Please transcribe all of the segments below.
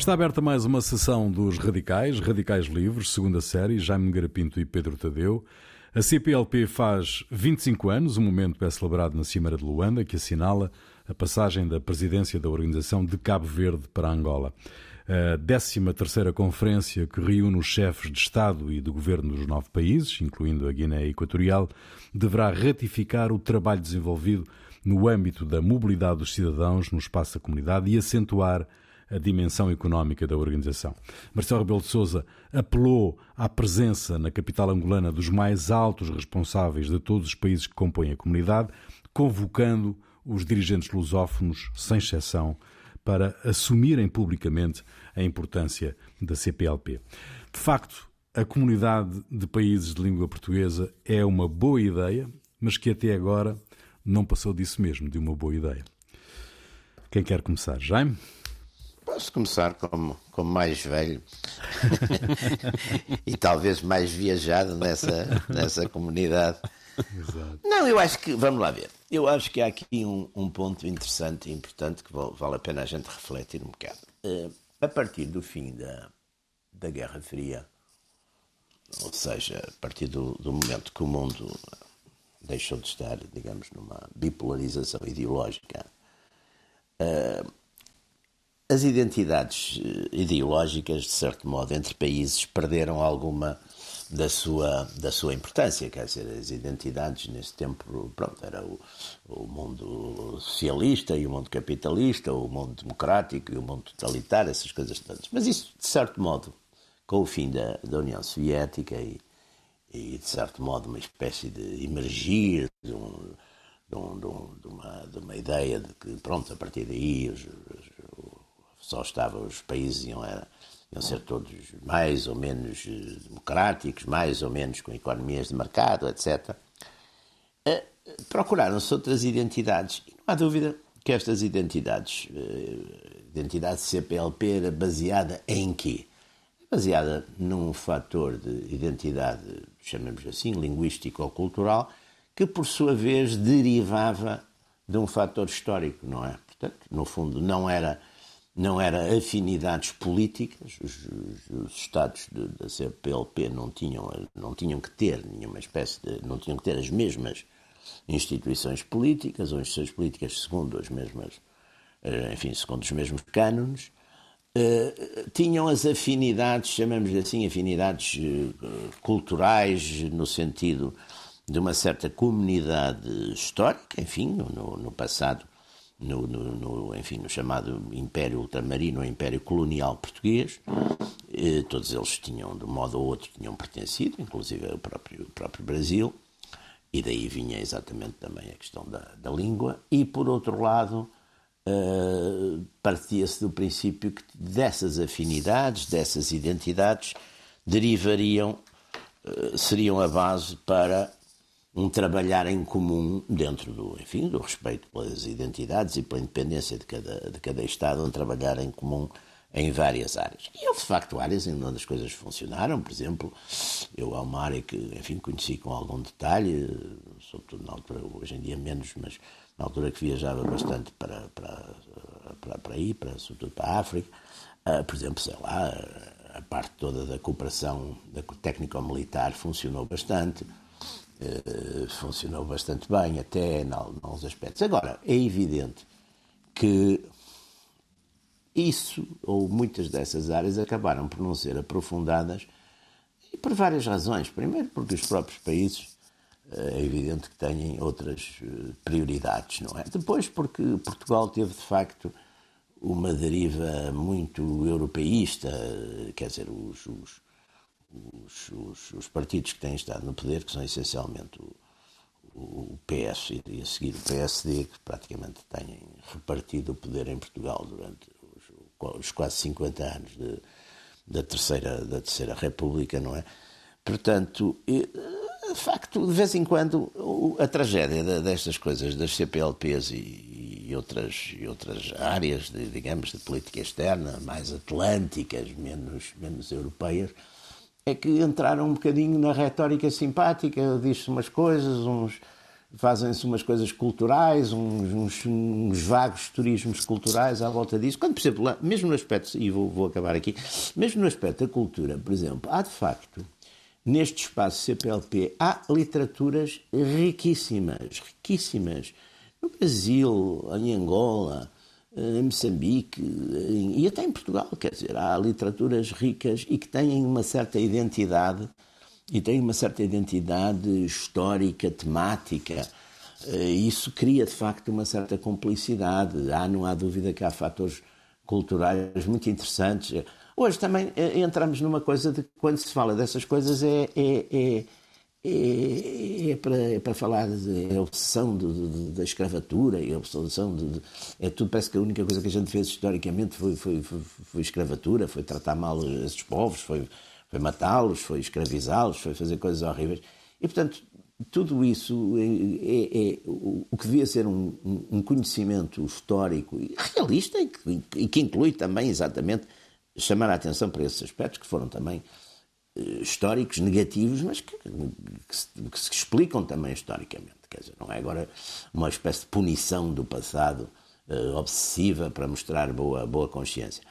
Está aberta mais uma sessão dos Radicais, Radicais Livres, segunda série, Jaime Garapinto e Pedro Tadeu. A CPLP faz 25 anos, um momento é celebrado na Cimeira de Luanda, que assinala a passagem da presidência da organização de Cabo Verde para Angola. A 13ª conferência que reúne os chefes de Estado e de Governo dos nove países, incluindo a Guiné Equatorial, deverá ratificar o trabalho desenvolvido no âmbito da mobilidade dos cidadãos no espaço da comunidade e acentuar a dimensão económica da organização. Marcelo Rebelo de Sousa apelou à presença na capital angolana dos mais altos responsáveis de todos os países que compõem a comunidade, convocando os dirigentes lusófonos, sem exceção, para assumirem publicamente a importância da CPLP. De facto, a comunidade de países de língua portuguesa é uma boa ideia, mas que até agora não passou disso mesmo, de uma boa ideia. Quem quer começar? Jaime? Posso começar como, como mais velho e talvez mais viajado nessa, nessa comunidade. Exato. Não, eu acho que, vamos lá ver, eu acho que há aqui um, um ponto interessante e importante que vale a pena a gente refletir um bocado. Uh, a partir do fim da, da Guerra Fria, ou seja, a partir do, do momento que o mundo deixou de estar, digamos, numa bipolarização ideológica, uh, as identidades eh, ideológicas, de certo modo, entre países perderam alguma da sua, da sua importância. Quer dizer, as identidades nesse tempo, pronto, era o, o mundo socialista e o mundo capitalista, o mundo democrático e o mundo totalitário, essas coisas todas. Mas isso, de certo modo, com o fim da, da União Soviética e, e, de certo modo, uma espécie de emergir de, um, de, um, de, uma, de uma ideia de que, pronto, a partir daí os, só estavam os países iam, era, iam ser todos mais ou menos eh, democráticos, mais ou menos com economias de mercado, etc. Eh, procuraram-se outras identidades e não há dúvida que estas identidades, eh, identidade CPLP era baseada em quê? Baseada num fator de identidade, chamemos assim, linguístico ou cultural, que por sua vez derivava de um fator histórico, não é? Portanto, no fundo, não era não era afinidades políticas, os, os, os Estados da CPLP não tinham, não tinham que ter nenhuma espécie de. não tinham que ter as mesmas instituições políticas ou instituições políticas segundo as mesmas, eh, enfim, segundo os mesmos cânones, uh, tinham as afinidades, chamamos assim, afinidades uh, culturais no sentido de uma certa comunidade histórica, enfim, no, no passado no, no, no, enfim, no chamado Império Ultramarino, Império Colonial Português. Eh, todos eles tinham, de um modo ou outro, tinham pertencido, inclusive o próprio, o próprio Brasil, e daí vinha exatamente também a questão da, da língua. E, por outro lado, eh, partia-se do princípio que dessas afinidades, dessas identidades, derivariam, eh, seriam a base para um trabalhar em comum dentro do, enfim, do respeito pelas identidades e pela independência de cada, de cada Estado, um trabalhar em comum em várias áreas. E houve, de facto, áreas em onde as coisas funcionaram. Por exemplo, eu há uma área que, enfim, conheci com algum detalhe, sobretudo na altura, hoje em dia menos, mas na altura que viajava bastante para, para, para, para aí, para, sobretudo para a África. Uh, por exemplo, sei lá, a parte toda da cooperação da técnico-militar funcionou bastante. Eh, funcionou bastante bem, até em alguns aspectos. Agora, é evidente que isso, ou muitas dessas áreas, acabaram por não ser aprofundadas e por várias razões. Primeiro, porque os próprios países eh, é evidente que têm outras eh, prioridades, não é? Depois, porque Portugal teve de facto uma deriva muito europeísta, quer dizer, os, os os, os, os, partidos que têm estado no poder, que são essencialmente o, o PS e a seguir o PSD, que praticamente têm repartido o poder em Portugal durante os, os quase 50 anos de, da, terceira, da Terceira República, não é? Portanto, de facto, de vez em quando, a tragédia destas coisas, das CPLPs e, e outras, e outras áreas, de, digamos, de política externa, mais atlânticas, menos, menos europeias, é que entraram um bocadinho na retórica simpática, disse umas coisas, uns, fazem-se umas coisas culturais, uns, uns, uns, vagos turismos culturais à volta disso. Quando, por exemplo, lá, mesmo no aspecto, e vou, vou acabar aqui, mesmo no aspecto da cultura, por exemplo, há de facto, neste espaço CPLP, há literaturas riquíssimas, riquíssimas. No Brasil, em Angola, em Moçambique e até em Portugal, quer dizer, há literaturas ricas e que têm uma certa identidade e têm uma certa identidade histórica, temática. Eh, isso cria de facto uma certa complicidade. Há, não há dúvida que há fatores culturais muito interessantes. Hoje também eh, entramos numa coisa de quando se fala dessas coisas é, é, é é, é, para, para falar da é obsessão de, de, da escravatura, é obsessão de, é tudo, parece que a única coisa que a gente fez historicamente foi, foi, foi, foi escravatura, foi tratar mal esses povos, foi, foi matá-los, foi escravizá-los, foi fazer coisas horríveis. E, portanto, tudo isso é, é, é o que devia ser um, um, conhecimento histórico e realista e que, e que inclui também, exatamente, chamar a atenção para esses aspectos que foram também históricos negativos, mas que, que, se, que, se, explicam também historicamente. Quer dizer, não é agora uma espécie de punição do passado uh, obsessiva para mostrar boa, boa consciência.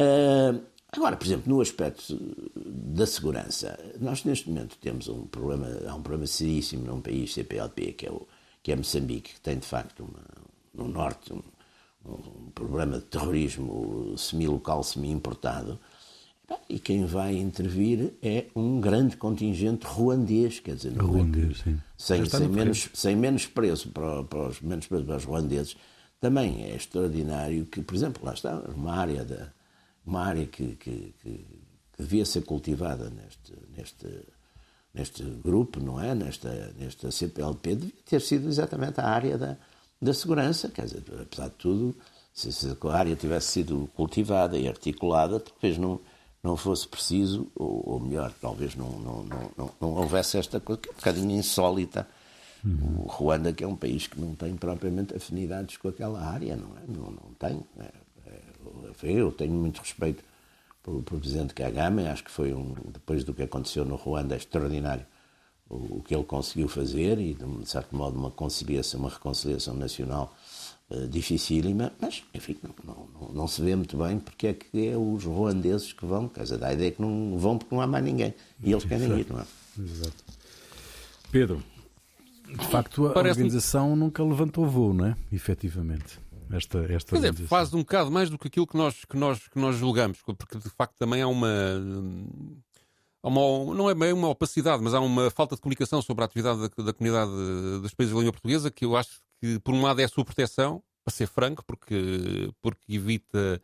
Uh, agora, por exemplo, no aspecto da segurança, nós neste momento temos um problema, há um problema seríssimo num país CPLP, que é, o, que é Moçambique, que tem de facto uma, no norte um, um problema de terrorismo semi-local, semi-importado, e quem vai intervir é um grande contingente ruandês, quer dizer, ruandês, sim. Sem, sem, menos, sem menos preço para, para, os, menos preço para os ruandeses. Também é extraordinário que, por exemplo, lá está, uma área, da, uma área que, que, que, que devia ser cultivada neste, neste, neste grupo, não é? Nesta, nesta CPLP, devia ter sido exatamente a área da, da segurança, quer dizer, apesar de tudo, se, se a área tivesse sido cultivada e articulada, talvez não não fosse preciso, ou, ou melhor, talvez não, não, não, não, não houvesse esta coisa que é um bocadinho insólita. Uhum. O Ruanda, que é um país que não tem propriamente afinidades com aquela área, não é? Não, não tem. É, é, eu tenho muito respeito pelo, presidente Kagame, acho que foi um, depois do que aconteceu no Ruanda, é extraordinário o, o que ele conseguiu fazer e, de certo modo, uma conciliação, uma reconciliação nacional uh, dificílima, mas, enfim, não, não, não, se vê muito bem porque é que é os ruandeses que vão, quer dizer, dá a ideia que não vão porque não há mais ninguém. E eles querem Exato. ir, não é? Exato. Pedro, de facto, a Parece organização nunca levantou voo, não é? Efetivamente. Esta, esta dizer, faz um bocado mais do que aquilo que nós, que, nós, que nós julgamos, porque de facto também há uma, uma. Não é bem uma opacidade, mas há uma falta de comunicação sobre a atividade da, da comunidade dos países de língua portuguesa que eu acho que, por um lado, é a sua proteção, para ser franco, porque, porque evita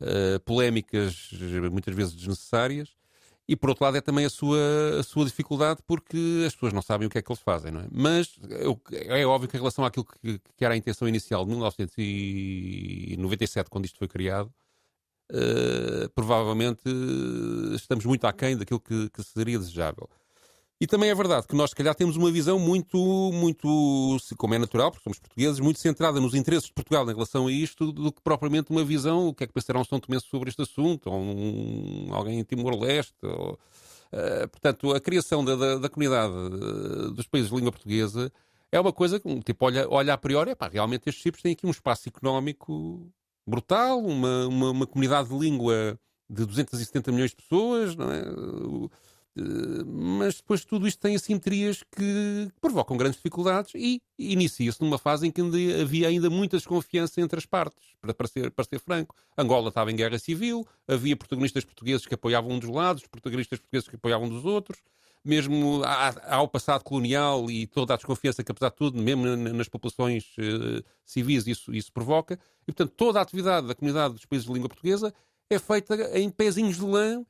uh, polémicas muitas vezes desnecessárias, e por outro lado é também a sua, a sua dificuldade, porque as pessoas não sabem o que é que eles fazem, não é? Mas é óbvio que em relação àquilo que, que, era a intenção inicial de 1997, quando isto foi criado, uh, provavelmente estamos muito aquém daquilo que, que seria desejável. E também é verdade que nós, se calhar, temos uma visão muito, muito, como é natural, porque somos portugueses, muito centrada nos interesses de Portugal em relação a isto, do que propriamente uma visão, o que é que pensará um São Tomé sobre este assunto, ou um, alguém em Timor-Leste. uh, portanto, a criação da, da, da comunidade uh, dos países de língua portuguesa é uma coisa que, tipo, olha, olha a priori, epá, realmente estes tipos têm aqui um espaço económico brutal, uma, uma, uma comunidade de língua de 270 milhões de pessoas, não é? Eh, mas depois tudo isto tem assimetrias que provocam grandes dificuldades e inicia-se numa fase em que havia ainda muita desconfiança entre as partes, para, ser, para ser franco. Angola estava em guerra civil, havia protagonistas portugueses que apoiavam um dos lados, protagonistas portugueses que apoiavam dos outros, mesmo ao passado colonial e toda a desconfiança que, apesar de tudo, mesmo nas populações uh, civis, isso, isso provoca. E, portanto, toda a atividade da comunidade dos países de língua portuguesa é feita em pezinhos de lã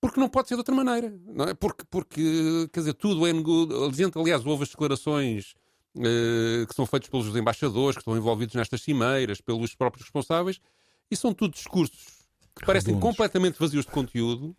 porque não pode ser de outra maneira. Não é? porque, porque, quer dizer, tudo é negociado. Aliás, houve as declarações uh, que são feitas pelos embaixadores que estão envolvidos nestas cimeiras, pelos próprios responsáveis, e são tudo discursos que parecem completamente vazios de conteúdo,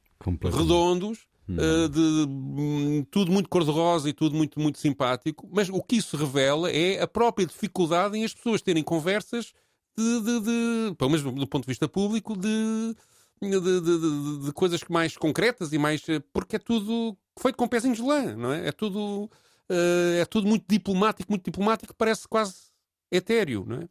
redondos, uh, de, um, tudo muito cor-de-rosa e tudo muito, muito simpático, mas o que isso revela é a própria dificuldade em as pessoas terem conversas de, de, de pelo menos do ponto de vista público, de, de, coisas mais concretas e mais. Eh, porque é tudo feito com pezinhos de lã, não é? É tudo. uh, é tudo muito diplomático, muito diplomático, parece quase etéreo, não é?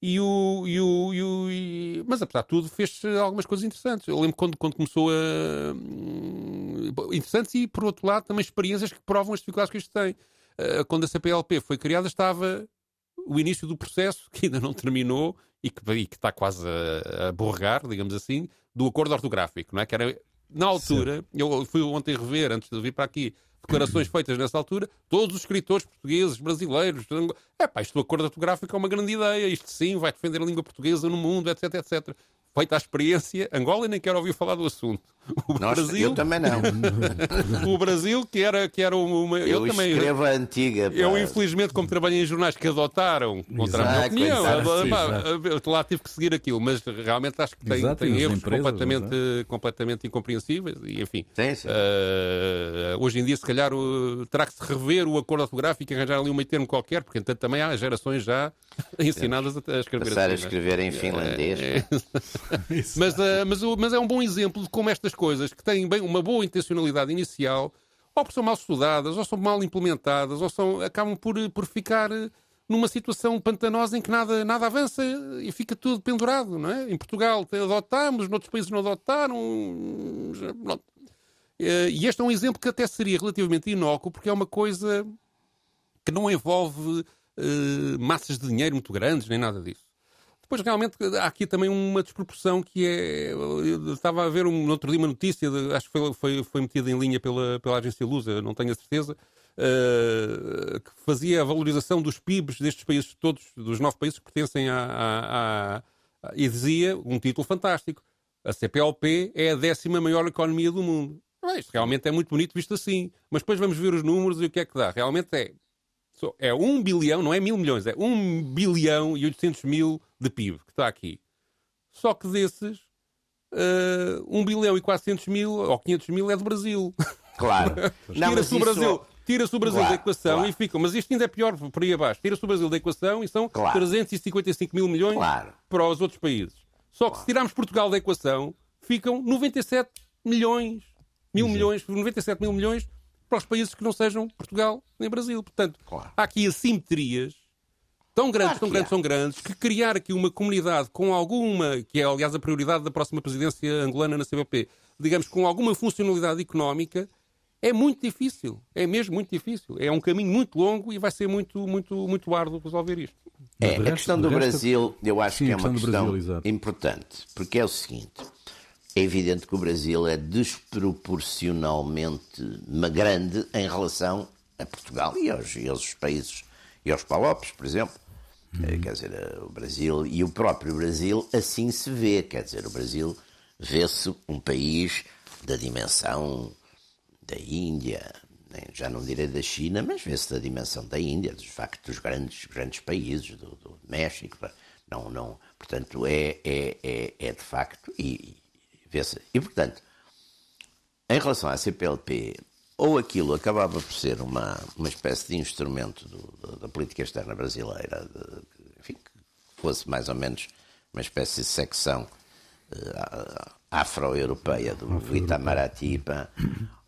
E o, e o, e o e... Mas apesar de tudo, fez algumas coisas interessantes. Eu lembro quando, quando começou a. Hum, interessantes e, por outro lado, também experiências que provam as dificuldades que isto tem. Uh, quando a CPLP foi criada, estava o início do processo, que ainda não terminou e que, e que está quase a, a borregar, digamos assim, do acordo ortográfico, não é? Que era, na altura, Sim. eu fui ontem rever, antes de vir para aqui, declarações feitas nessa altura, todos os escritores portugueses, brasileiros, é pá, isto do acordo ortográfico é uma grande ideia, isto sim vai defender a língua portuguesa no mundo, etc, etc feita a experiência, Angola nem quero ouvir falar do assunto. O Brasil, eu também não. o Brasil, que era, que era uma. Eu, eu também. escrevo a antiga. Pá. Eu, infelizmente, como trabalhei em jornais que adotaram, contra exato, a minha opinião, lá tive que seguir aquilo, mas realmente acho que tem, exato, tem erros empresas, completamente, completamente incompreensíveis. E, enfim, sim, sim. Uh, hoje em dia, se calhar, uh, terá que se rever o acordo ortográfico e arranjar ali um meio termo qualquer, porque entanto também há gerações já ensinadas a, a escrever. Passar assim, a escrever em finlandês. É, mas, uh, mas, mas, é um bom exemplo de como estas coisas, que têm bem uma boa intencionalidade inicial, ou são mal estudadas, ou são mal implementadas, ou são, acabam por, por ficar eh, numa situação pantanosa em que nada, nada avança e fica tudo pendurado, não é? Em Portugal adotámos, noutros países não adotaram. Eh, e este é um exemplo que até seria relativamente inócuo, porque é uma coisa que não envolve uh, massas de dinheiro muito grandes, nem nada disso. Depois, realmente, há aqui também uma desproporção que é. Eu estava a ver um, no outro dia uma notícia, de, acho que foi, foi, foi metida em linha pela, pela agência Lusa, não tenho a certeza, uh, que fazia a valorização dos PIBs destes países todos, dos nove países que pertencem à. à, à e dizia um título fantástico: a CPLP é a décima maior economia do mundo. Isto realmente é muito bonito visto assim. Mas depois vamos ver os números e o que é que dá. Realmente é é 1 bilhão, não é mil milhões, é 1 bilhão e 800 mil de PIB que está aqui. Só que desses, uh, 1 bilhão e 400 mil ou 500 mil é do Brasil. Claro. Tira-se o Brasil, tira-se o Brasil claro, da equação claro. e fica. Mas isto ainda é pior por aí abaixo. Tira-se o Brasil da equação e são claro. 355 mil milhões para os outros países. Só que se tirarmos Portugal da equação, ficam 97 milhões, mil Exato. milhões, 97 mil milhões para os países que não sejam Portugal nem Brasil. Portanto, claro. há aqui assimetrias tão grandes, claro tão grandes, tão grandes, que criar aqui uma comunidade com alguma, que é aliás a prioridade da próxima presidência angolana na CBP, digamos, com alguma funcionalidade económica, é muito difícil. É mesmo muito difícil. É um caminho muito longo e vai ser muito, muito, muito árduo resolver isto. É, a questão do Brasil, eu acho Sim, que é uma questão Brasil, importante, porque é o seguinte. É evidente que o Brasil é desproporcionalmente grande em relação a Portugal e aos, e aos países, e aos Palopes, por exemplo. Uhum. Quer dizer, eh, o Brasil e o próprio Brasil assim se vê. Quer dizer, o Brasil vê-se um país da dimensão da Índia, já não direi da China, mas vê-se da dimensão da Índia, dos factos dos grandes, grandes países, do, do México. Não, não, portanto, é, é, é, é de facto, e, e, portanto, em relação à CPLP, ou aquilo acabava por ser uma, uma espécie de instrumento do, da política externa brasileira, de, enfim, que fosse mais ou menos uma espécie de secção uh, afro-europeia do afro Itamaraty,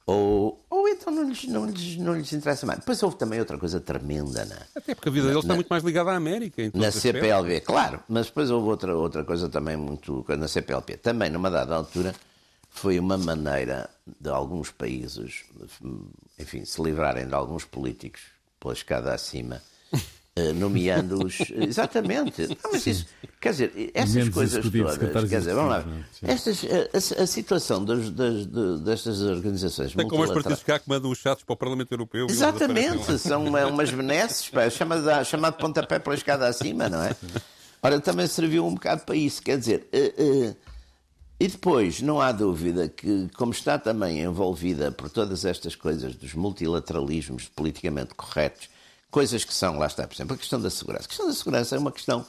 ou, ou então não lhes, não, lhes, não lhes interessa mais. Depois houve também outra coisa tremenda, né? Até porque a vida deles está muito mais ligada à América. Na aspectos. claro, mas depois houve outra, outra coisa também muito. Na CPLP, também numa dada altura, foi uma maneira de alguns países, enfim, se livrarem de alguns políticos pela escada acima nomeando-os. Exatamente. Não, mas isso, quer dizer, essas coisas todas. Quer dizer, vamos lá. Estas, a, a situação das, das, destas organizações. É como os partidos cá que mandam os chatos para o Parlamento Europeu. Exatamente. São umas benesses, chamado, chamado pontapé pela escada acima, não é? Ora, também serviu um bocado para isso. Quer dizer. Uh, uh, e depois, não há dúvida que, como está também envolvida por todas estas coisas dos multilateralismos politicamente corretos, coisas que são, lá está, por exemplo, a questão da segurança. A questão da segurança é uma questão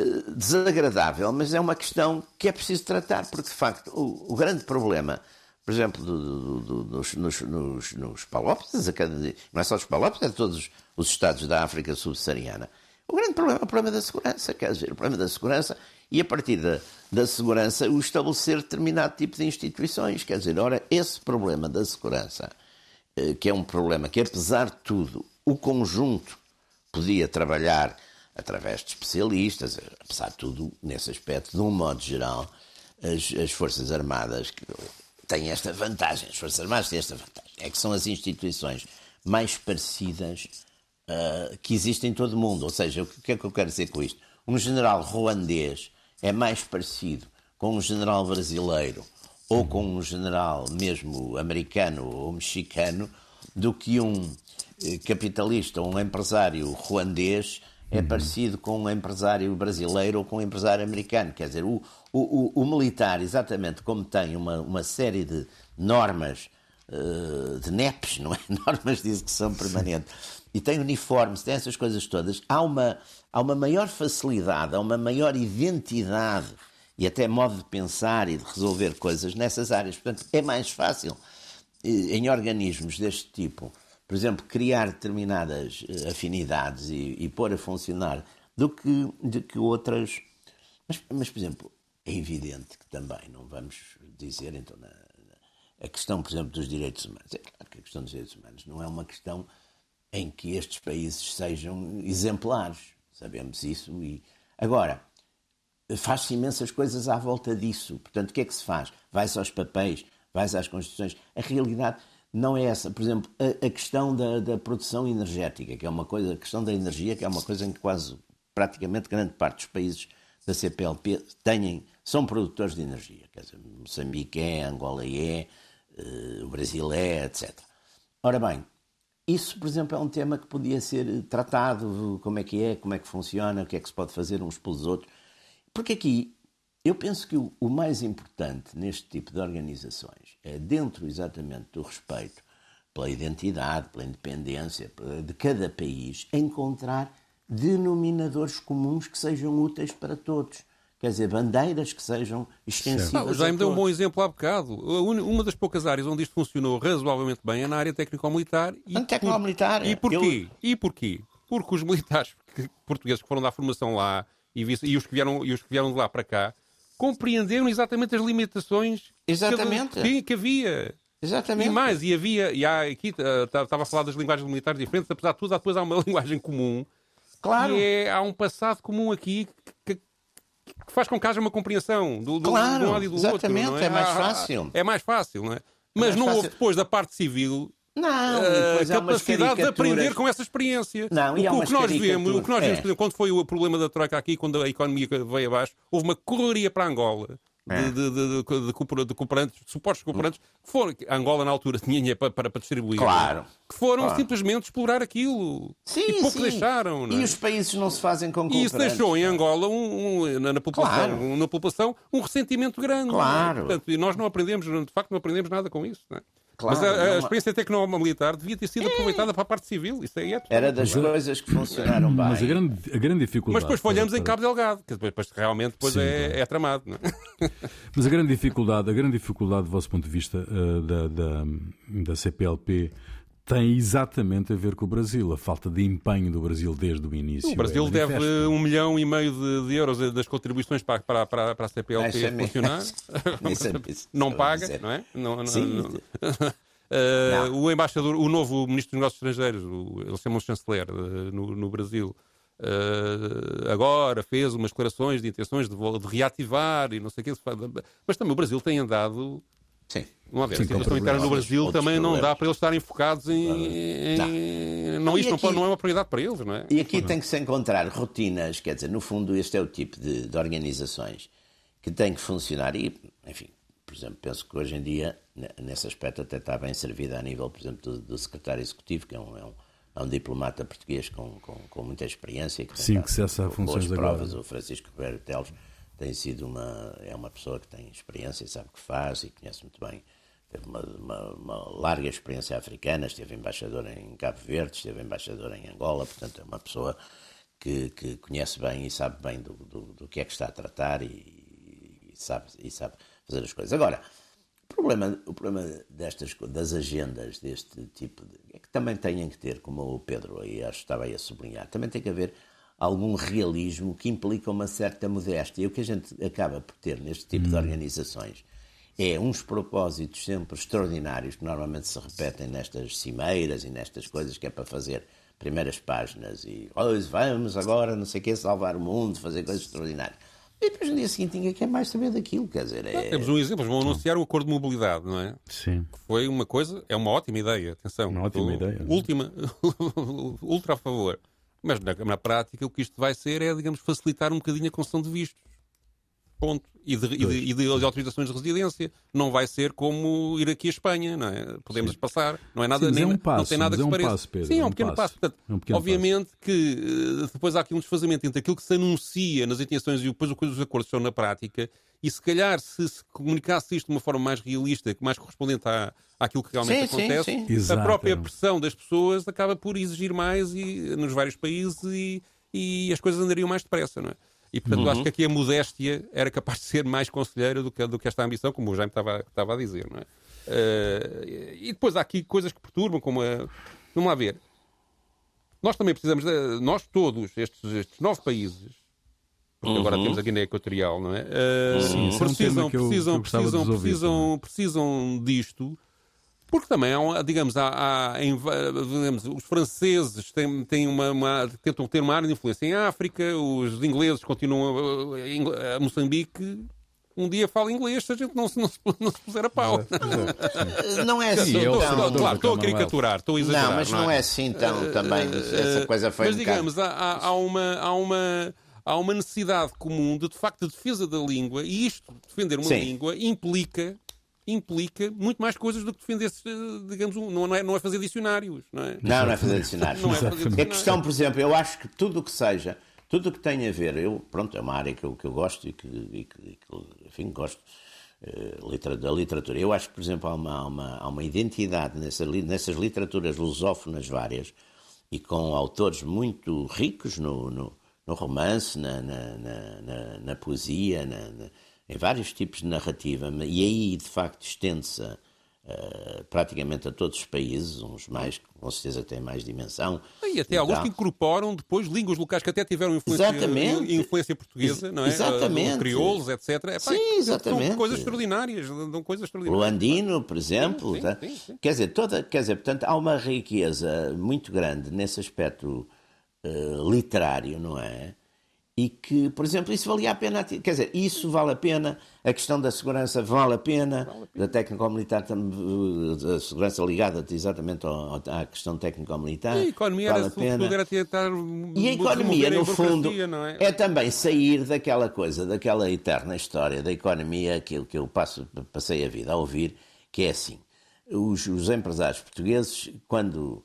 uh, desagradável, mas é uma questão que é preciso tratar, porque de facto o, o grande problema, por exemplo, do, do, do, nos, nos, nos, nos Palópidas, não é só os Palópidas, é todos os Estados da África subsaariana. O grande problema é o problema da segurança, quer dizer, o problema da segurança e a partir da, da segurança o estabelecer determinado tipo de instituições. Quer dizer, ora, esse problema da segurança eh, que é um problema que, apesar de tudo, o conjunto podia trabalhar através de especialistas, apesar de tudo, nesse aspecto, de um modo geral, as, as Forças Armadas têm esta vantagem, as Forças Armadas têm esta vantagem, é que são as instituições mais parecidas uh, que existem em todo o mundo. Ou seja, o que é que eu quero dizer com isto? Um general ruandês é mais parecido com um general brasileiro ou com um general mesmo americano ou mexicano do que um capitalista ou um empresário ruandês é uhum. parecido com um empresário brasileiro ou com um empresário americano. Quer dizer, o, o, o, militar, exatamente como tem uma, uma série de normas, uh, de NEPs, não é? Normas de execução permanente, e tem uniformes, tem essas coisas todas, há uma, há uma maior facilidade, há uma maior identidade e até modo de pensar e de resolver coisas nessas áreas. Portanto, é mais fácil eh, em organismos deste tipo por exemplo, criar determinadas eh, afinidades e, e pôr a funcionar do que, de que outras. Mas, mas, por exemplo, é evidente que também não vamos dizer, então, na, na, a questão, por exemplo, dos direitos humanos. É claro que a questão dos direitos humanos não é uma questão em que estes países sejam exemplares. Sabemos isso. E... Agora, faz-se imensas coisas à volta disso. Portanto, o que é que se faz? Vai-se aos papéis, vai-se às constituições. A realidade não é essa. Por exemplo, a, a questão da, da, produção energética, que é uma coisa, a questão da energia, que é uma coisa em que quase, praticamente, grande parte dos países da CPLP têm, são produtores de energia. Quer dizer, Moçambique é, Angola é, uh, o Brasil é, etc. Ora bem, isso, por exemplo, é um tema que podia ser tratado, como é que é, como é que funciona, o que é que se pode fazer uns pelos outros. Porque aqui eu penso que o, o, mais importante neste tipo de organizações é, dentro exatamente do respeito pela identidade, pela independência de cada país, encontrar denominadores comuns que sejam úteis para todos. Quer dizer, bandeiras que sejam extensivas. Ah, o Jaime deu um bom exemplo há bocado. Uma das poucas áreas onde isto funcionou razoavelmente bem é na área técnico-militar. E técnico-militar. E porquê? Eu... E porquê? Porque os militares portugueses que foram dar formação lá e, e, os que vieram, e os que vieram de lá para cá compreenderam exatamente as limitações exatamente. Que, que havia. Exatamente. E mais, e havia, e há aqui, estava a falar das linguagens militares diferentes, apesar de tudo, depois há uma linguagem comum. Claro. E é, há um passado comum aqui que, que faz com que haja uma compreensão do, do, claro, do um lado e do exatamente, outro. Exatamente, é? é? mais fácil. É mais fácil, não é? Mas é não fácil. houve depois da parte civil não, uh, capacidade de aprender com essa experiência. Não, e o, o que nós vemos, o que nós vemos, é. por exemplo, quando foi o problema da troca aqui, quando a economia veio abaixo, houve uma correria para Angola. É. De, de, de, de, de cooperantes, de supostos cooperantes, que foram, Angola na altura tinha dinheiro para, para, para distribuir, claro. que foram claro. simplesmente explorar aquilo. Sim, e pouco sim. deixaram. E os países não se fazem com E isso deixou em Angola, um, um, na, na, população, claro. na população, um ressentimento grande. Claro. Portanto, e nós não aprendemos, de facto, não aprendemos nada com isso. Não é? Claro, Mas a, a experiência tecno-militar devia ter sido aproveitada para a parte civil. Isso aí é Era das coisas que funcionaram bem. Mas a grande, a grande dificuldade. Mas depois falhamos em Cabo Delgado, que depois, realmente depois Sim, é, claro. é, tramado. É? Mas a grande dificuldade, a grande dificuldade do vosso ponto de vista uh, da, da, da CPLP tem exatamente a ver com o Brasil, a falta de empenho do Brasil desde o início. O Brasil é deve um milhão e meio de, de, euros das contribuições para, para, para, para a CPLP é funcionar. não paga, não é? Não, não, Sim. Não. Uh, o embaixador, o novo ministro dos Negócios Estrangeiros, o, ele chama-se chanceler uh, no, no, Brasil, uh, agora fez umas declarações de intenções de, de, reativar e não sei o que. Mas também o Brasil tem andado Sim. Vamos ver, Sim, a situação interna no Brasil também não dá para eles estarem focados em. em... Não, isto aqui... não, é uma prioridade para eles, não é? E aqui tem que se encontrar rotinas, quer dizer, no fundo, este é o tipo de, de organizações que tem que funcionar. E, enfim, por exemplo, penso que hoje em dia, nesse aspecto, até está bem servida a nível, por exemplo, do, do secretário executivo, que é um, é um, é um diplomata português com, com, com, muita experiência. Que Sim, que cessa funções provas, agora. O Francisco Ribeiro Teles tem sido uma, é uma pessoa que tem experiência, sabe o que faz e conhece muito bem teve uma, uma, uma, larga experiência africana, esteve embaixador em Cabo Verde, esteve embaixador em Angola, portanto é uma pessoa que, que conhece bem e sabe bem do, do, do, que é que está a tratar e, e, sabe, e sabe fazer as coisas. Agora, o problema, o problema destas, das agendas deste tipo de, é que também têm que ter, como o Pedro aí acho que estava aí a sublinhar, também tem que haver algum realismo que implica uma certa modéstia. E o que a gente acaba por ter neste tipo hum. de organizações é uns propósitos sempre extraordinários que normalmente se repetem nestas cimeiras e nestas coisas que é para fazer primeiras páginas e vamos agora, não sei o quê, salvar o mundo, fazer coisas extraordinárias. E depois no dia seguinte ninguém quer mais saber daquilo, quer dizer... É... temos um exemplo, vão anunciar o acordo de mobilidade, não é? Sim. Que foi uma coisa, é uma ótima ideia, atenção. Uma ótima ideia. Última, ultra a favor. Mas na, na, prática o que isto vai ser é, digamos, facilitar um bocadinho a concessão de vistos. Ponto. E de, e, de, e de, autorizações de residência. Não vai ser como ir aqui à Espanha, não é? Podemos Sim. passar. Não é nada Sim, nem, é um passo, não tem nada que é um pareça. Passo, Pedro, Sim, é um, um pequeno passo. passo. Portanto, é um pequeno obviamente passo. que eh, depois há aqui um desfazamento entre aquilo que se anuncia nas intenções e depois os acordos são na prática. E se calhar se se comunicasse isto de uma forma mais realista, mais correspondente à, àquilo que realmente sim, acontece, sim, sim. Exato, a própria pressão das pessoas acaba por exigir mais e, nos vários países e, e as coisas andariam mais depressa, não é? E, portanto, Uhum. acho que aqui a modéstia era capaz de ser mais conselheira do que, do que esta ambição, como o Jaime estava, estava a dizer, não é? Eh, e depois há aqui coisas que perturbam, como a... Vamos lá ver. Nós também precisamos, de, nós todos, estes, estes nove países, porque agora Uhum. temos a Guiné Equatorial, não é? Eh, Sim, esse é um precisam, eu- precisam, precisam, ouvir precisam, precisam disto, porque também há, digamos, há, há digamos, os franceses têm, têm uma, uma- tentam ter uma área de influência em África, os ingleses continuam a, Ing- a Moçambique. Um dia fala inglês se a gente não se, não se, não se puser a pau. Não é assim Sim, é o tão... observador claro, estou a caricaturar, estou a exagerar. Não, mas não é assim tão também. Essa coisa foi Mas um digamos, há, há- há uma, há, uma, há uma necessidade comum de, de facto, a defesa da língua, e isto, defender uma Sim. língua, implica, implica muito mais coisas do que defender, digamos, um- não, é, não é fazer dicionários, não é? Não, não é fazer dicionários. Não é fazer A dicionários. questão, por exemplo, eu acho que tudo o que seja, tudo o que tem a ver, eu, pronto, é uma área que eu, que eu gosto e que, e que- e que, enfim, gosto eh, da literatura. Eu acho que, por exemplo, há uma, há uma, há uma identidade nessa nessas literaturas lusófonas várias e com autores muito ricos no, no, no romance, na, na, na, na- poesia, em vários tipos de narrativa, e aí, de facto, estende-se eh, praticamente a todos os países, uns mais, com certeza têm mais dimensão. E até alguns tal. que incorporam depois línguas locais que até tiveram influência, Exatamente. influência portuguesa, não é? Exatamente. Uh, crioulos, etc. Epá, Sim, São exatamente. coisas extraordinárias. São coisas extraordinárias. andino, por exemplo. Sim, tá? sim, sim. Quer dizer, toda, quer dizer, portanto, há uma riqueza muito grande nesse aspecto eh, literário, não é? E que, por exemplo, isso valia a pena. Quer dizer, isso vale a pena, a questão da segurança vale a pena, da técnico-militar, tam- da segurança ligada exatamente ao- à questão técnico-militar. E a economia vale a pena. era tentar E a economia, no fundo, é? é também sair daquela coisa, daquela eterna história da economia que, que eu passo, passei a vida a ouvir, que é assim: os, os empresários portugueses, quando,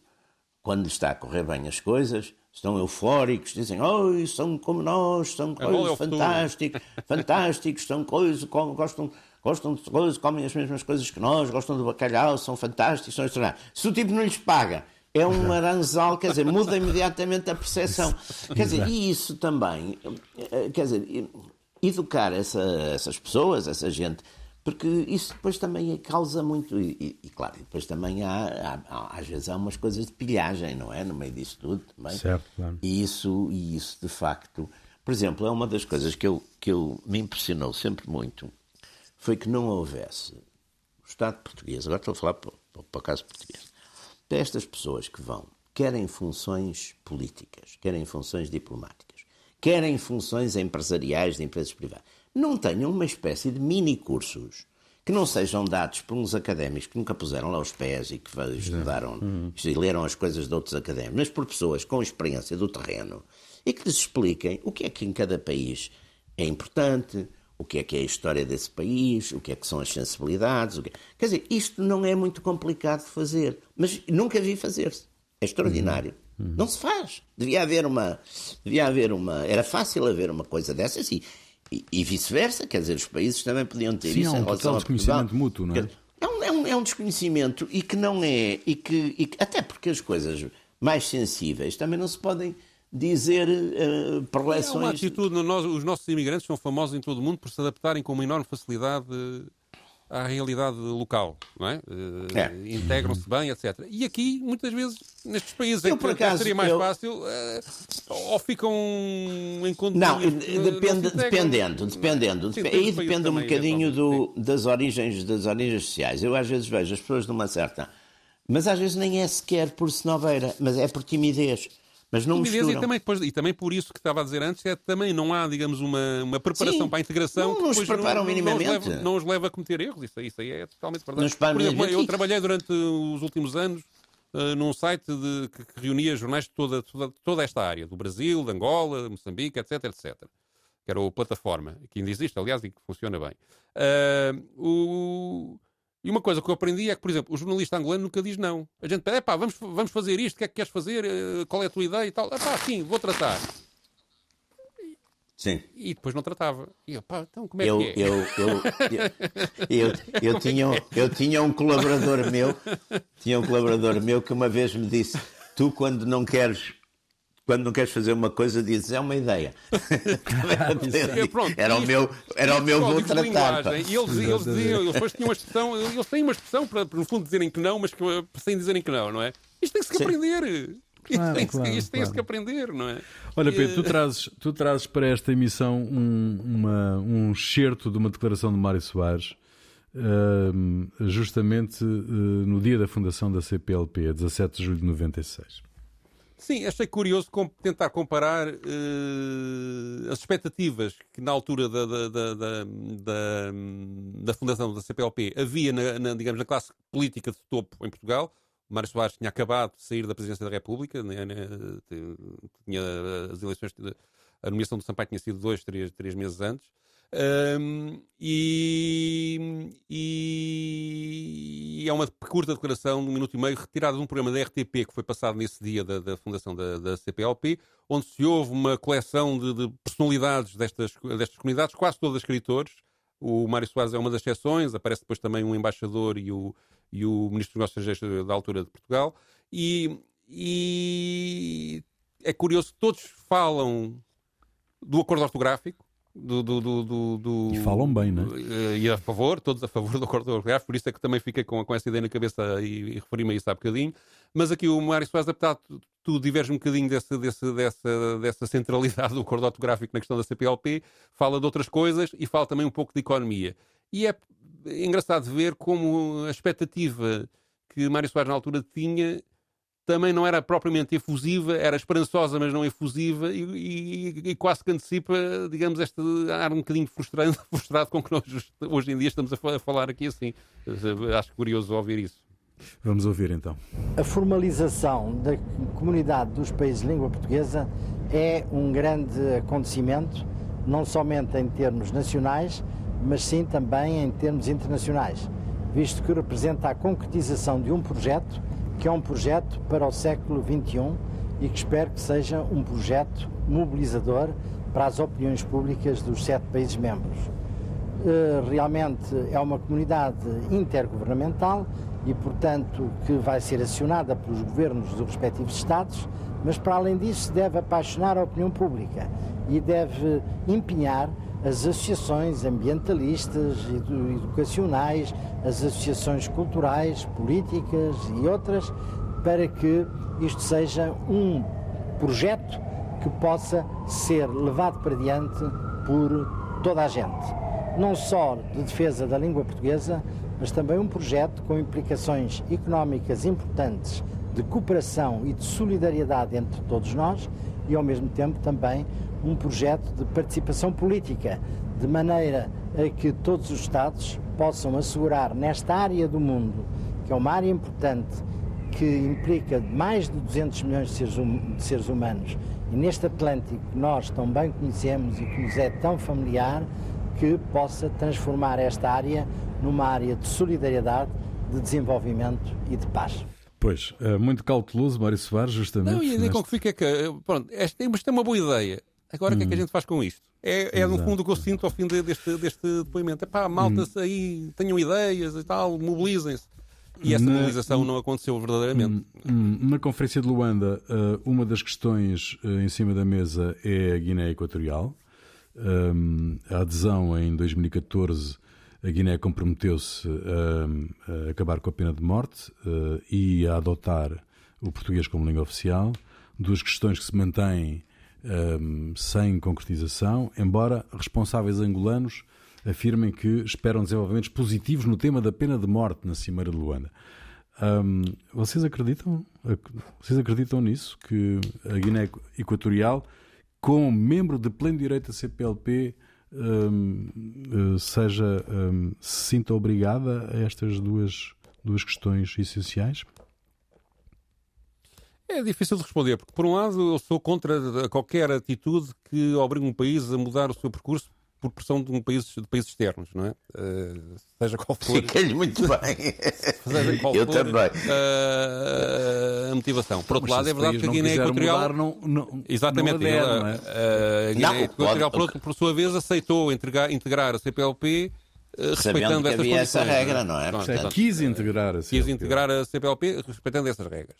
quando está a correr bem as coisas, estão eufóricos, dizem, oh, são como nós, são é coisas futuro." fantásticas, fantásticos, são coisas, gostam, gostam de coisas, comem as mesmas coisas que nós, gostam do bacalhau, são fantásticos, são extraordinários. Se o tipo não lhes paga, é um aranzal, quer dizer, muda imediatamente a percepção. Quer dizer, e isso também, eh, quer dizer, educar essa- essas pessoas, essa gente, porque isso depois também causa muito, e, e- claro, depois também há, há- às vezes há umas coisas de pilhagem, não é? No meio disso tudo também. Certo, claro. E isso, e isso de facto, por exemplo, é uma das coisas que eu, que eu me impressionou sempre muito, foi que não houvesse o Estado português, agora estou a falar para, para, para o caso português, destas pessoas que vão, querem funções políticas, querem funções diplomáticas, querem funções empresariais de empresas privadas, não tenham uma espécie de mini cursos que não sejam dados por uns académicos que nunca puseram lá os pés e que estudaram e leram as coisas de outros académicos, mas por pessoas com experiência do terreno e que lhes expliquem o que é que em cada país é importante, o que é que é a história desse país, o que é que são as sensibilidades. O que... Quer dizer, isto não é muito complicado de fazer, mas nunca vi fazer-se. É extraordinário. Não se faz. Devia haver uma. Devia haver uma. Era fácil haver uma coisa dessas e, e, e vice-versa. Quer dizer, os países também podiam ter Sim, isso há um em relação total desconhecimento mútuo, não é? É um, é, um, é um desconhecimento e que não é. E que, e que- até porque as coisas mais sensíveis também não se podem dizer uh, por É uma leções. atitude, nós- os nossos imigrantes são famosos em todo o mundo por se adaptarem com uma enorme facilidade eh, à realidade local, não é? Eh, É. Integram-se bem, etc. E aqui, muitas vezes, nestes países eu, em que acaso, seria mais eu... fácil, uh, ou ficam em condomínio. Não, depende, dependendo, dependendo. Sim, aí depende um bocadinho é do, das origens das origens sociais. Eu às vezes vejo as pessoas de uma certa. Mas às vezes nem é sequer por senobeira, mas é por timidez. Mas não timidez e também, depois, e também por isso que estava a dizer antes, é também não há, digamos, uma, uma preparação Sim, para a integração não, que nos preparam não, minimamente. Não os, leva, não os leva a cometer erros. Isso, isso aí é totalmente verdade. Por exemplo, eu trabalhei durante os últimos anos uh, num site de, que, que, reunia jornais de toda, toda, toda esta área, do Brasil, de Angola, Moçambique, etc, etc. Que era o Plataforma, que ainda existe, aliás, e que funciona bem. Uh, o e uma coisa que eu aprendi é que, por exemplo, o jornalista angolano nunca diz não. A gente pede, pá, vamos, vamos fazer isto, o que é que queres fazer, eh, qual é a tua ideia e tal. Pá, sim, vou tratar. Sim. E depois não tratava. E eu, pá, então como é eu, que é? Eu, eu, eu, eu, eu, tinha, eu tinha um colaborador meu, tinha um colaborador meu que uma vez me disse, tu quando não queres quando não queres fazer uma coisa, dizes é uma ideia. era, o meu, era o meu vou tratar. E eles, eles, diziam, eles depois tinham uma expressão, eles têm uma expressão para, no fundo, dizerem que não, mas que, sem dizerem que não, não é? Isto tem-se que Sim. aprender. Claro, isto tem-se claro, claro. que aprender, não é? Olha, Pedro, tu trazes, tu trazes para esta emissão um, uma, um excerto de uma declaração de Mário Soares, uh, justamente uh, no dia da fundação da CPLP, 17 de julho de 96. Sim, achei curioso tentar comparar uh, as expectativas que na altura da, da, da, da, da fundação da CPLP havia, na, na, digamos, na classe política de topo em Portugal. Mário Soares tinha acabado de sair da presidência da República, né, né, tinha as eleições, a nomeação do Sampaio tinha sido dois, três, três meses antes. Um, e, e, é uma curta declaração de um minuto e meio retirada de um programa da RTP que foi passado nesse dia da, da fundação da, da, CPLP, onde se houve uma coleção de, de, personalidades destas, destas comunidades, quase todas escritores. O Mário Soares é uma das exceções, aparece depois também um embaixador e o, e o ministro dos Negócios Estrangeiros da altura de Portugal. E, e é curioso todos falam do acordo ortográfico, do, do, do, do, E falam bem, né? E a favor, todos a favor do acordo ortográfico, por isso é que também fiquei com, com essa ideia na cabeça e, e referi-me a isso há bocadinho. Mas aqui o Mário Soares, apesar de tudo, diverge um bocadinho desse, desse, dessa, dessa centralidade do acordo ortográfico na questão da CPLP, fala de outras coisas e fala também um pouco de economia. E é engraçado ver como a expectativa que Mário Soares na altura tinha também não era propriamente efusiva, era esperançosa, mas não efusiva, e, e, e quase que antecipa, digamos, este ar um bocadinho frustrado, frustrado com que nós hoje em dia estamos a falar aqui assim. Acho curioso ouvir isso. Vamos ouvir então. A formalização da comunidade dos países de língua portuguesa é um grande acontecimento, não somente em termos nacionais, mas sim também em termos internacionais, visto que representa a concretização de um projeto é um projeto para o século XXI e que espero que seja um projeto mobilizador para as opiniões públicas dos sete países membros. Eh, realmente é uma comunidade intergovernamental e, portanto, que vai ser acionada pelos governos dos respectivos Estados, mas, para além disso, deve apaixonar a opinião pública e deve empenhar as associações ambientalistas, educacionais, as associações culturais, políticas e outras, para que isto seja um projeto que possa ser levado para diante por toda a gente. Não só de defesa da língua portuguesa, mas também um projeto com implicações económicas importantes de cooperação e de solidariedade entre todos nós e, ao mesmo tempo, também um projeto de participação política, de maneira a que todos os Estados possam assegurar nesta área do mundo, que é uma área importante, que implica mais de 200 milhões de seres, hum, de seres humanos, e neste Atlântico que nós tão bem conhecemos e que nos é tão familiar, que possa transformar esta área numa área de solidariedade, de desenvolvimento e de paz. Pois, é muito cauteloso, Mário Soares, justamente. Não, e a ideia neste... com que fica é que, pronto, esta, esta é uma boa ideia. Agora, o que é que a hum. gente faz com isto? É, é no fundo o que eu sinto ao fim de, deste, deste depoimento. É pá, malta hum. aí, tenham ideias e tal, mobilizem-se. E essa na, mobilização não aconteceu verdadeiramente. Hum, na Conferência de Luanda, eh, uma das questões eh, em cima da mesa é a Guiné Equatorial. A adesão em 2014, a Guiné comprometeu-se a, acabar com a pena de morte eh, e a adotar o português como língua oficial, duas questões que se mantêm um, sem concretização, embora responsáveis angolanos afirmem que esperam desenvolvimentos positivos no tema da pena de morte na Cimeira de Luanda. Um, vocês acreditam? Vocês acreditam nisso? Que a Guiné Equatorial, como membro de pleno direito da CPLP, um, eh, seja um, se sinta obrigada a estas duas, duas questões essenciais? É difícil de responder, porque por um lado eu sou contra qualquer atitude que obrigue um país a mudar o seu percurso por pressão de um país, de países externos, não é? Uh, seja qual for. Fica-lhe muito bem. Seja qual eu for, também. Uh, a motivação. Por outro lado, é verdade que a Guiné Equatorial. Mudar, não, não, Exatamente. Não adere, não é? a Guiné Equatorial, por, por, sua vez, aceitou integrar, integrar a CPLP. Uh, respeitando essas essa regra, não é? Portanto, quis integrar a CPLP. Quis integrar a CPLP respeitando essas regras.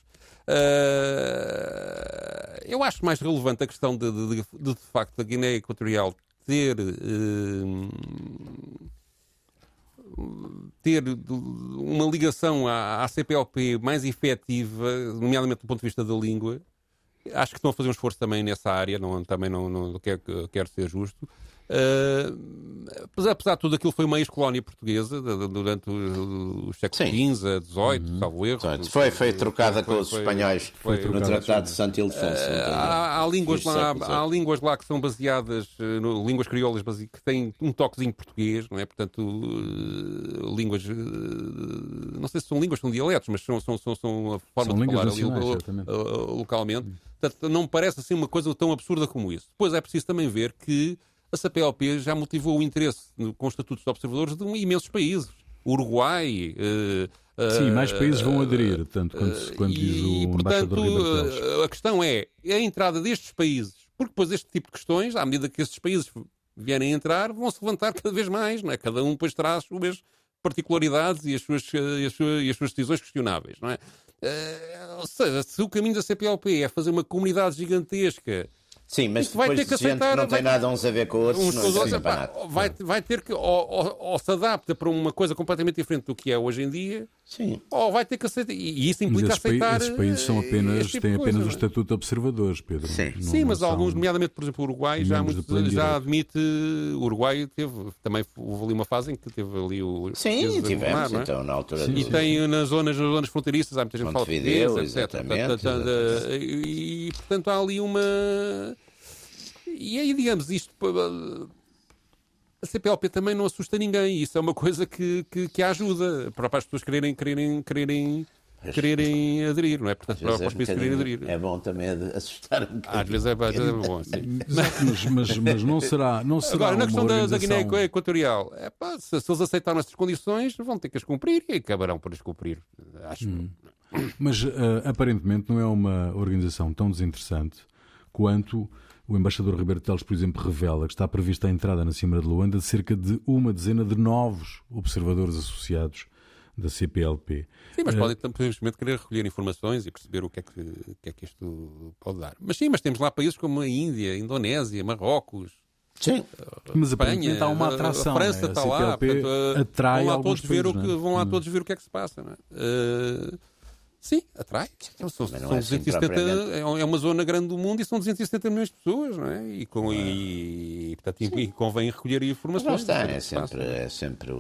Uh, eu acho mais relevante a questão de, de, de, de, de facto, a Guiné Equatorial ter. Uh, ter uma ligação à, à CPLP mais efetiva, nomeadamente do ponto de vista da língua, acho que estão a fazer um esforço também nessa área, não, também não, não quero, quero ser justo. Uh, apesar de tudo, aquilo foi uma ex-colónia portuguesa durante os séculos XV, XVIII, uhum. salvo erro. Foi, foi trocada foi, com os espanhóis foi, foi no Tratado de Santo Ildefonso. Uh, há, há, línguas lá, há línguas lá que são baseadas, eh, no, línguas crioulas que têm um toquezinho português, não é? Portanto, uh, línguas, não sei se são línguas, são dialetos, mas são, são, são, são a forma são de falar ali, localmente. Portanto, não me parece assim uma coisa tão absurda como isso. Depois é preciso também ver que a CPLP já motivou o interesse com estatutos de observadores de imensos países. Uruguai. Uh, Sim, mais países vão aderir, tanto quanto, quanto diz o e, portanto, embaixador A questão é a entrada destes países, porque depois este tipo de questões, à medida que estes países vierem a entrar, vão se levantar cada vez mais, não é? Cada um depois traz as suas particularidades e as suas, e as suas, e as suas decisões questionáveis, não é? Uh, ou seja, se o caminho da CPLP é fazer uma comunidade gigantesca Sim, mas vai ter que aceitar. Que não tem nada uns a ver com outros, uns com os outros vai, vai ter que ou, ou, ou, se adapta para uma coisa completamente diferente do que é hoje em dia, Sim. ou vai ter que aceitar. E isso implica esses aceitar. esses países são apenas, tipo têm apenas coisa, o é? estatuto de observadores, Pedro. Sim, não, Sim mas alguns, nomeadamente, por exemplo, o Uruguai já, muito, já admite. O Uruguai teve também houve ali uma fase em que teve ali o. Sim, tivemos, é? então, na altura. Sim, e tem nas zonas, nas zonas fronteiriças, há muita gente que fala português, etc. E portanto há ali uma e aí, digamos, isto. A CPLP também não assusta ninguém. Isso é uma coisa que, que, que ajuda para as pessoas quererem, quererem, quererem quererem aderir, não é? Portanto, para, para os países quererem aderir. É bom também assustar um bocadinho. Às vezes é, às vezes é bom, sim. mas, mas, mas, não será. Não será Agora, na questão organização... da, Guiné Equatorial, é, pá, se, se, eles aceitaram essas condições, vão ter que as cumprir e acabarão por as cumprir. Acho. Hum. Mas uh, aparentemente não é uma organização tão desinteressante quanto o embaixador Ribeiro Teles, por exemplo, revela que está prevista a entrada na Cimeira de Luanda de cerca de uma dezena de novos observadores associados da CPLP. Sim, mas uh, podem simplesmente querer recolher informações e perceber o que, é que, o que é que isto pode dar. Mas sim, mas temos lá países como a Índia, a Indonésia, Marrocos. Sim, mas Espanha, há uma atração. A França né? está lá, portanto, atrai vão lá, todos ver, o que, né? vão lá hum. todos ver o que é que se passa. Não é? Uh, Sim, atrai. São, são, são é, assim 270, é, é uma zona grande do mundo e são 270 milhões de pessoas, não é? E, com, e, portanto, e convém recolher informações. está, é sempre, é, sempre,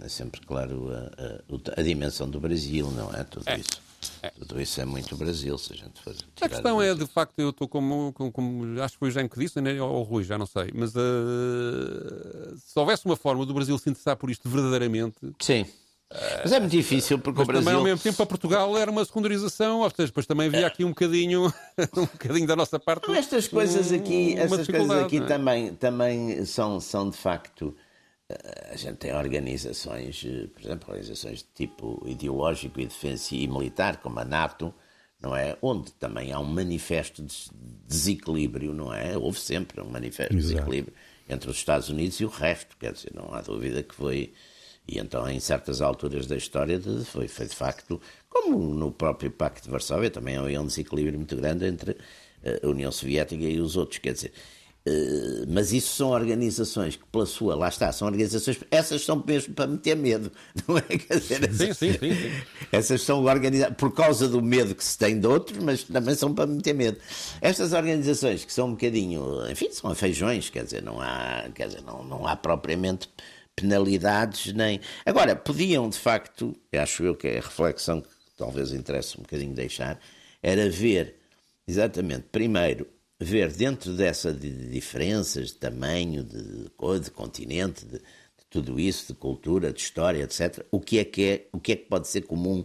é sempre, claro, a, a, a dimensão do Brasil, não é? Tudo é. isso. É. Tudo isso é muito Brasil, se a gente for A questão é, de facto, eu estou como, como, como, Acho que foi o Jaime que disse, né? ou o Rui, já não sei. Mas uh, se houvesse uma forma do Brasil se interessar por isto verdadeiramente. Sim. Mas é muito difícil porque Mas o Brasil. Também ao mesmo tempo para Portugal era uma secundarização, ou seja, depois também havia aqui um bocadinho, um bocadinho da nossa parte. Não, estas coisas aqui, estas coisas aqui é? também, também são, são de facto. Eh, a gente tem organizações, eh, por exemplo, organizações de tipo ideológico e defensivo e militar, como a NATO, não é? Onde também há um manifesto de desequilíbrio, não é? Houve sempre um manifesto de desequilíbrio entre os Estados Unidos e o resto, quer dizer, não há dúvida que foi e então, em certas alturas da história, foi, foi de facto, como no próprio Pacto de Varsóvia, também havia um desequilíbrio muito grande entre eh, a União Soviética e os outros. Quer dizer, Uh, mas isso são organizações que, pela sua, lá está, são organizações, essas são mesmo para meter medo, não é? Quer dizer, essas, sim, sim, sim, sim. Essas são organizadas por causa do medo que se tem de outros, mas também são para meter medo. Estas organizações que são um bocadinho, enfim, são feijões, quer dizer, não há, quer dizer, não, não há propriamente penalidades nem. Agora, podiam de facto, acho eu que é a reflexão que talvez interesse um bocadinho deixar, era ver exatamente, primeiro, ver dentro dessa de diferenças de tamanho, de, de continente, de, de, tudo isso, de cultura, de história, etc., o que é que é, o que é que pode ser comum,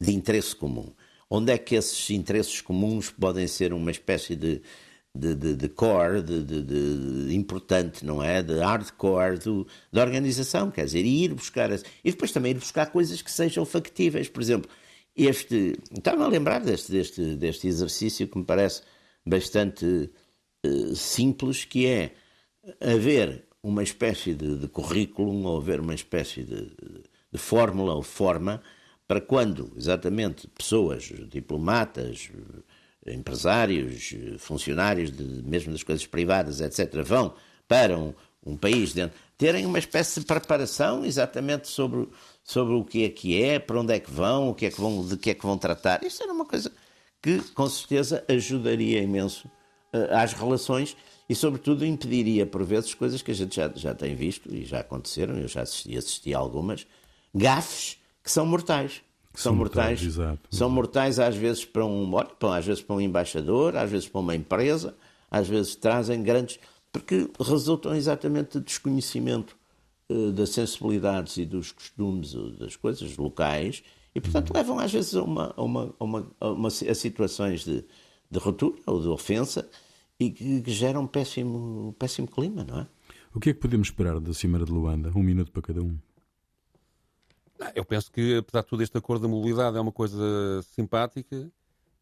de interesse comum. Onde é que esses interesses comuns podem ser uma espécie de, de, de, de core, de, de, importante, não é? De hardcore do, da organização, quer dizer, ir buscar. E depois também ir buscar coisas que sejam factíveis. Por exemplo, este. Estava a lembrar deste, deste, deste exercício que me parece bastante uh, simples, que é haver uma espécie de, de currículo ou haver uma espécie de, de fórmula ou forma para quando exatamente pessoas, diplomatas, empresários, funcionários de, mesmo das coisas privadas, etc., vão para um, um país dentro, terem uma espécie de preparação exatamente sobre, sobre o que é que é, para onde é que vão, o que é que vão, de que é que vão tratar. Isso era uma coisa que com certeza ajudaria imenso uh, às relações e, sobretudo, impediria por vezes coisas que a gente já, já tem visto e já aconteceram, eu já assisti, assisti a algumas, gafes que são mortais. Que são, mortais, mortais são mortais às vezes para um, olha, às vezes para um embaixador, às vezes para uma empresa, às vezes trazem grandes, porque resultam exatamente de desconhecimento uh, das sensibilidades e dos costumes das coisas locais e, portanto, levam às vezes a, uma, a, uma, a, uma, a, situações de, de ruptura ou de ofensa e que, que geram um péssimo, um péssimo clima, não é? O que é que podemos esperar da Cimeira de Luanda? Um minuto para cada um. Eu penso que, apesar de tudo, este acordo da mobilidade é uma coisa simpática.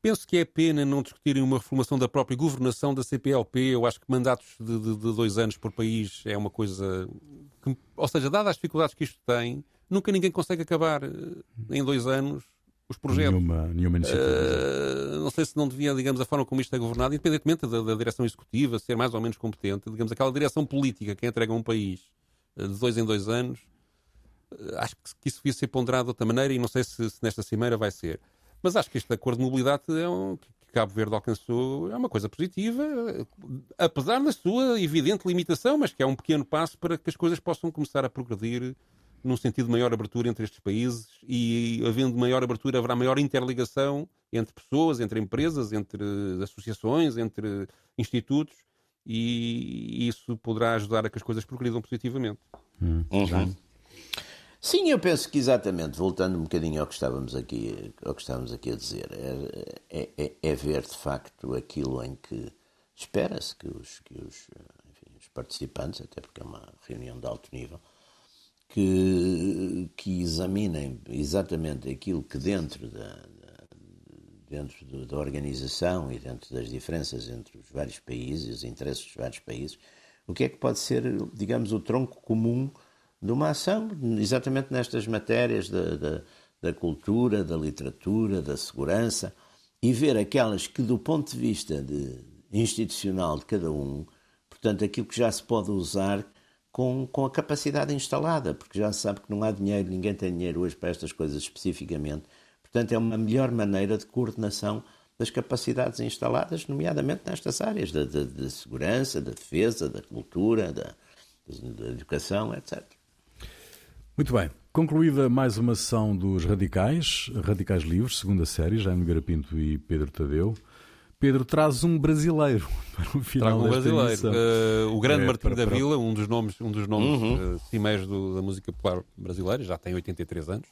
Penso que é pena não discutirem uma reformação da própria governação da CPLP. Eu acho que mandatos de, de, de dois anos por país é uma coisa. Que, ou seja, dadas as dificuldades que isto tem, nunca ninguém consegue acabar eh, em dois anos os projetos. Nenhuma, nenhuma iniciativa. Uh, não sei se não devia, digamos, a forma como isto é governado, independentemente da, da, direção executiva ser mais ou menos competente, digamos, aquela direção política que entrega um país uh, de dois em dois anos, acho que isso devia ser ponderado de outra maneira e não sei se, se, nesta cimeira vai ser. Mas acho que este acordo de mobilidade é um, que Cabo Verde alcançou é uma coisa positiva, apesar da sua evidente limitação, mas que é um pequeno passo para que as coisas possam começar a progredir num sentido de maior abertura entre estes países e, havendo maior abertura, haverá maior interligação entre pessoas, entre empresas, entre associações, entre institutos e isso poderá ajudar a que as coisas progridam positivamente. Hum. Uhum. Sim, eu penso que exatamente, voltando um bocadinho ao que estávamos aqui, ao que estávamos aqui a dizer, é, é, é, é ver de facto aquilo em que espera-se que, os, que os, enfim, os participantes, até porque é uma reunião de alto nível, que, que examinem exatamente aquilo que dentro da, dentro da organização e dentro das diferenças entre os vários países, os interesses dos vários países, o que é que pode ser, digamos, o tronco comum de uma ação, exatamente nestas matérias da, da, da cultura, da literatura, da segurança, e ver aquelas que, do ponto de vista de, institucional de cada um, portanto, aquilo que já se pode usar com, com a capacidade instalada, porque já se sabe que não há dinheiro, ninguém tem dinheiro hoje para estas coisas especificamente. Portanto, é uma melhor maneira de coordenação das capacidades instaladas, nomeadamente nestas áreas da, da, da segurança, da defesa, da cultura, da, da educação, etc. Muito bem. Concluída mais uma sessão dos Radicais, Radicais Livres, segunda série, Jaime Garapinto e Pedro Tadeu. Pedro traz um brasileiro para o final Trago um brasileiro. Uh, o grande é, Martim da para... Vila, um dos nomes, um dos nomes uhum. uh, cimeiros do, da música popular brasileira, já tem 83 anos,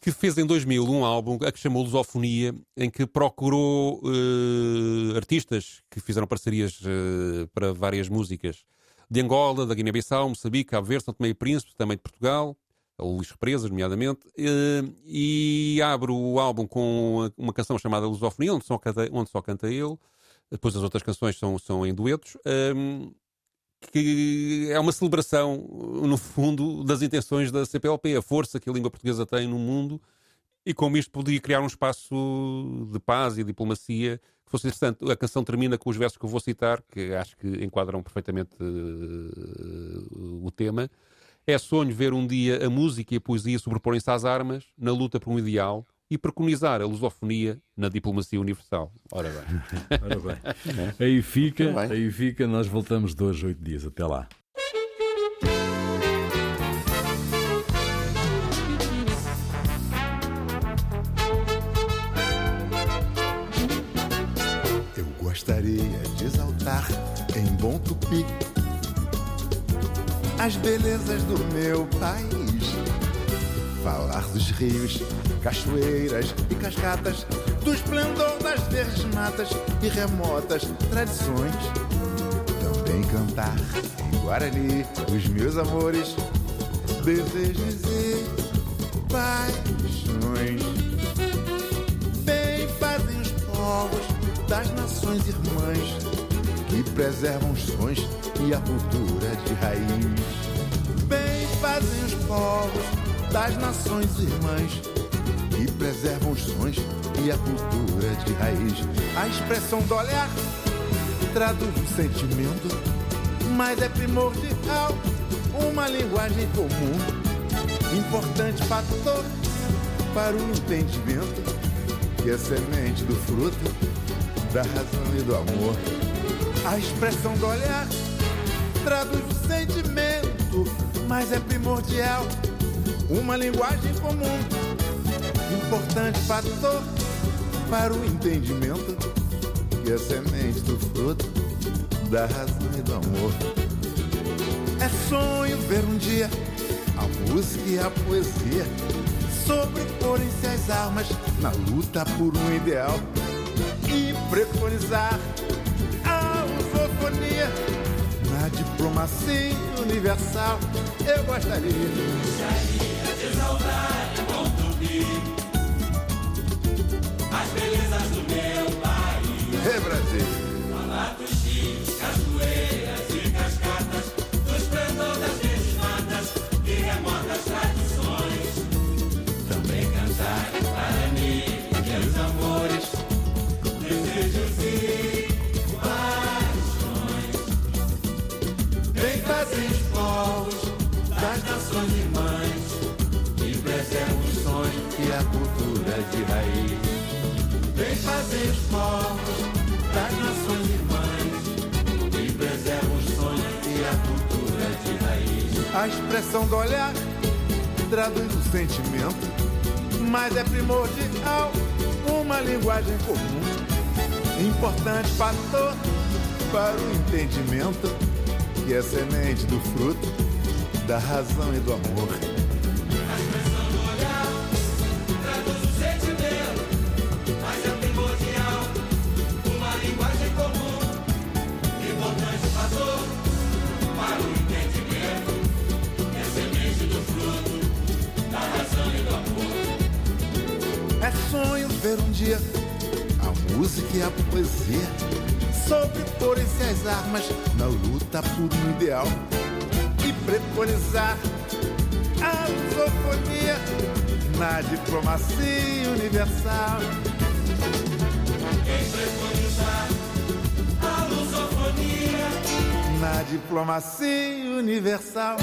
que fez em 2000 um álbum a que chamou Lusofonia, em que procurou uh, artistas que fizeram parcerias uh, para várias músicas de Angola, da Guiné-Bissau, Moçambique, Cabo Verde, São Tomé e Príncipe, também de Portugal, Luís Represas, nomeadamente, eh, e abro o álbum com uma canção chamada Lusofonia, onde só canta, onde só canta ele, depois as outras canções são, são em duetos, ehm, que é uma celebração, no fundo, das intenções da CPLP, a força que a língua portuguesa tem no mundo e como isto podia criar um espaço de paz e diplomacia que fosse interessante. A canção termina com os versos que eu vou citar, que acho que enquadram perfeitamente uh, o tema. É sonho ver um dia a música e a poesia sobreporem-se às armas na luta por um ideal e preconizar a lusofonia na diplomacia universal. Ora bem. Ora bem. Aí fica, aí fica, nós voltamos dois, oito dias. Até lá. Gostaria de exaltar em bom tupi as belezas do meu país. Falar dos rios cachoeiras e cascatas, do esplendor das verdes matas e remotas tradições. Também cantar em Guarani os meus amores, desejos e paixões. Bem fazem os povos das nações irmãs que preservam os sons e a cultura de raiz. Bem fazem os povos das nações irmãs que preservam os sons e a cultura de raiz. A expressão do olhar traduz o sentimento, mas é primordial uma linguagem comum, importante fator para o entendimento, que é semente do fruto da razão e do amor. A expressão do olhar traduz o sentimento, mas é primordial uma linguagem comum importante fator para o entendimento que é semente do fruto da razão e do amor. É sonho ver um dia a música e a poesia sobreporem-se às armas na luta por um ideal e preconizar a lusofonia na diplomacia universal. Eu gostaria, gostaria de exaltar e contribuir as belezas do meu país. É Brasil. Dos rios, de raiz fazer os povos das nações irmãs e preserva os sonhos e a cultura de raiz. A expressão do olhar traduz o sentimento, mas é primordial uma linguagem comum, importante fator para o entendimento que é semente do fruto da razão e do amor. Ver um dia a música e a poesia sobreporem-se às armas na luta por um ideal e preconizar a lusofonia na diplomacia universal. E preconizar a lusofonia na diplomacia universal.